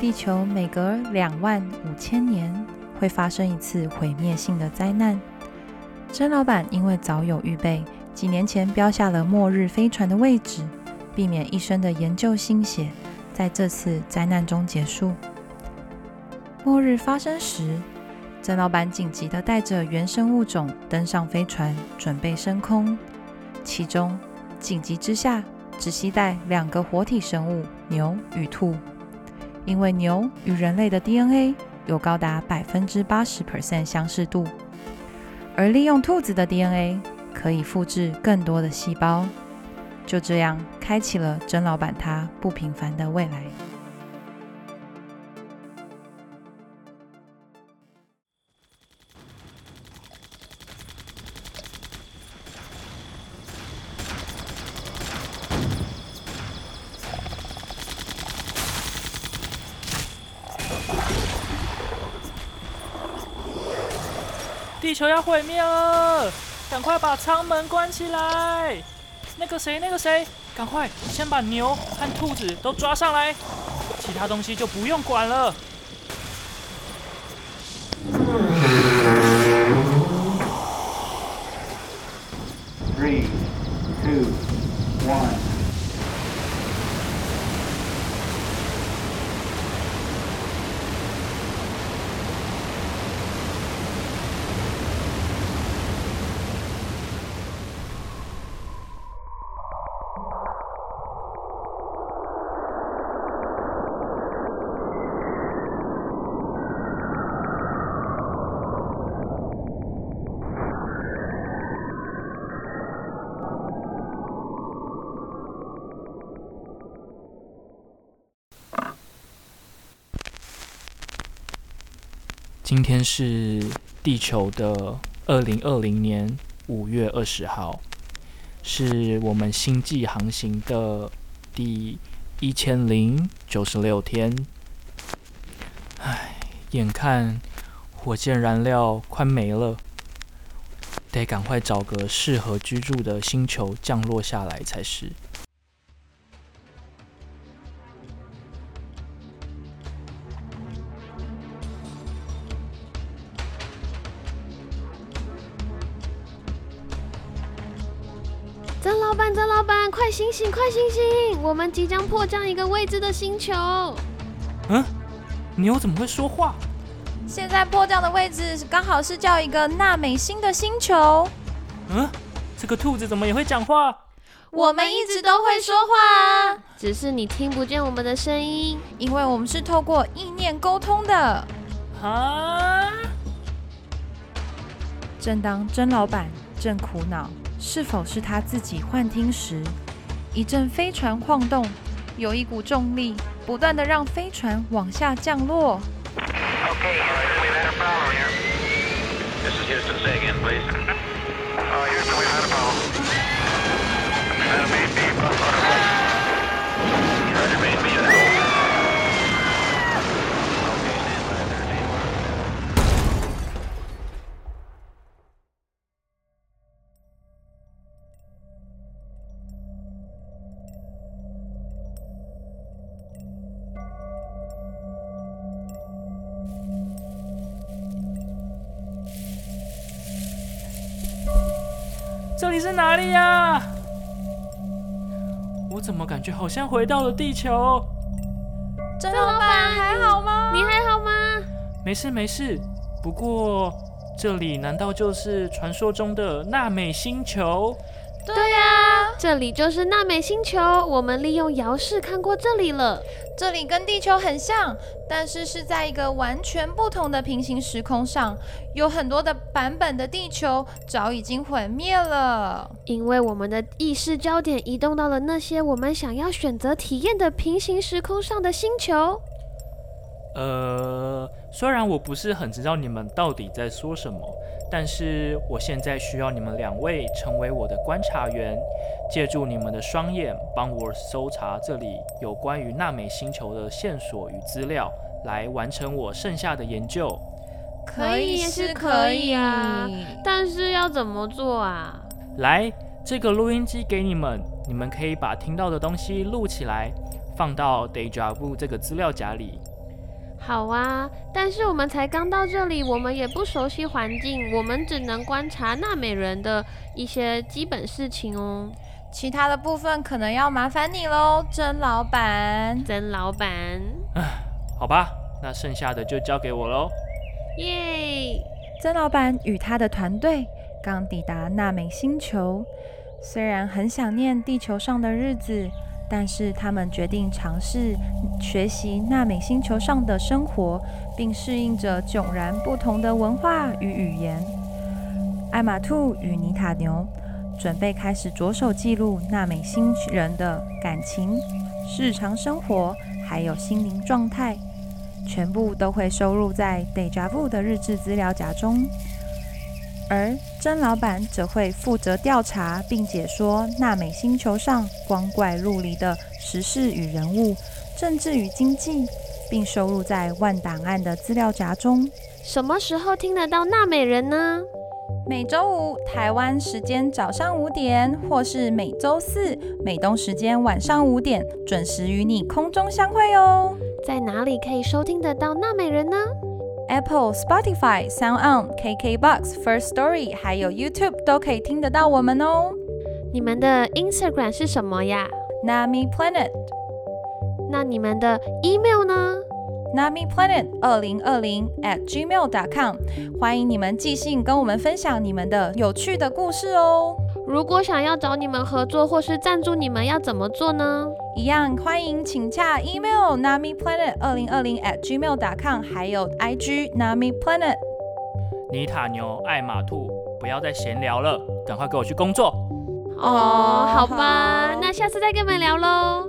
地球每隔两万五千年会发生一次毁灭性的灾难。甄老板因为早有预备，几年前标下了末日飞船的位置，避免一生的研究心血在这次灾难中结束。末日发生时，曾老板紧急地带着原生物种登上飞船，准备升空。其中，紧急之下只携带两个活体生物——牛与兔，因为牛与人类的 DNA 有高达百分之八十 percent 相似度，而利用兔子的 DNA 可以复制更多的细胞。就这样，开启了甄老板他不平凡的未来。地球要毁灭了，赶快把舱门关起来！那个谁，那个谁，赶快先把牛和兔子都抓上来，其他东西就不用管了。今天是地球的二零二零年五月二十号，是我们星际航行的第一千零九十六天。唉，眼看火箭燃料快没了，得赶快找个适合居住的星球降落下来才是。曾老板，曾老板，快醒醒，快醒醒！我们即将迫降一个未知的星球。嗯，牛怎么会说话？现在迫降的位置刚好是叫一个纳美星的星球。嗯，这个兔子怎么也会讲话？我们一直都会说话啊，只是你听不见我们的声音。因为我们是透过意念沟通的。啊！正当曾老板正苦恼是否是他自己幻听时，一阵飞船晃动，有一股重力不断的让飞船往下降落。Okay, Houston, we've had a problem here. This is Houston. Say again, please. Uh, Houston, we've had a problem. That may be Buffalo. 这里是哪里呀？我怎么感觉好像回到了地球？郑老板还好吗？你还好吗？没事没事，不过这里难道就是传说中的纳美星球？对呀、这里就是娜美星球。我们利用遥视看过这里了。这里跟地球很像，但是是在一个完全不同的平行时空上，有很多的版本的地球早已经毁灭了。因为我们的意识焦点移动到了那些我们想要选择体验的平行时空上的星球。呃，虽然我不是很知道你们到底在说什么，但是我现在需要你们两位成为我的观察员，借助你们的双眼帮我搜查这里有关于纳美星球的线索与资料，来完成我剩下的研究。可以是是可以啊啊，但是要怎么做啊？来，这个录音机给你们，你们可以把听到的东西录起来，放到 Deja Vu 这个资料夹里。好啊，但是我们才刚到这里，我们也不熟悉环境，我们只能观察纳美人的一些基本事情哦。其他的部分可能要麻烦你喽，曾老板。曾老板，好吧，那剩下的就交给我喽。耶！曾老板与他的团队刚抵达纳美星球，虽然很想念地球上的日子，但是他们决定尝试学习纳美星球上的生活，并适应着迥然不同的文化与语言。艾玛兔与尼塔牛准备开始着手记录纳美星人的感情、日常生活，还有心灵状态。全部都会收录在 Deja Vu 的日志资料夹中，而甄老板则会负责调查并解说纳美星球上光怪陆离的时事与人物、政治与经济，并收录在万档案的资料夹中。什么时候听得到纳美人呢？每周五台湾时间早上五点，或是每周四美东时间晚上五点，准时与你空中相会哦。在哪里可以收听得到纳美人呢？Apple、Spotify、Sound On、KKBox、First Story，还有 YouTube 都可以听得到我们哦。你们的 Instagram 是什么呀？Nami Planet 那你们的 email 呢？Nami Planet 二零二零 at gmail.com，欢迎你们寄信跟我们分享你们的有趣的故事哦。如果想要找你们合作或是赞助你们，要怎么做呢？一样欢迎请洽 email Nami Planet 二零二零 at gmail.com，还有 IG Nami Planet。尼塔牛、爱马兔，不要再闲聊了，赶快给我去工作。哦，好好吧，那下次再跟你们聊喽，